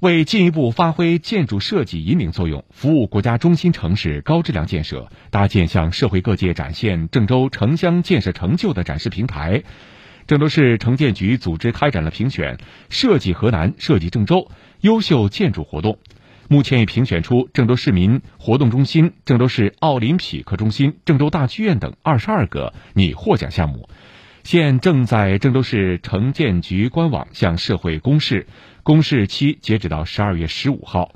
为进一步发挥建筑设计引领作用，服务国家中心城市高质量建设，搭建向社会各界展现郑州城乡建设成就的展示平台，郑州市城建局组织开展了评选“设计河南、设计郑州”优秀建筑活动。目前已评选出郑州市民活动中心、郑州市奥林匹克中心、郑州大剧院等二十二个拟获奖项目，现正在郑州市城建局官网向社会公示，公示期截止到十二月十五号。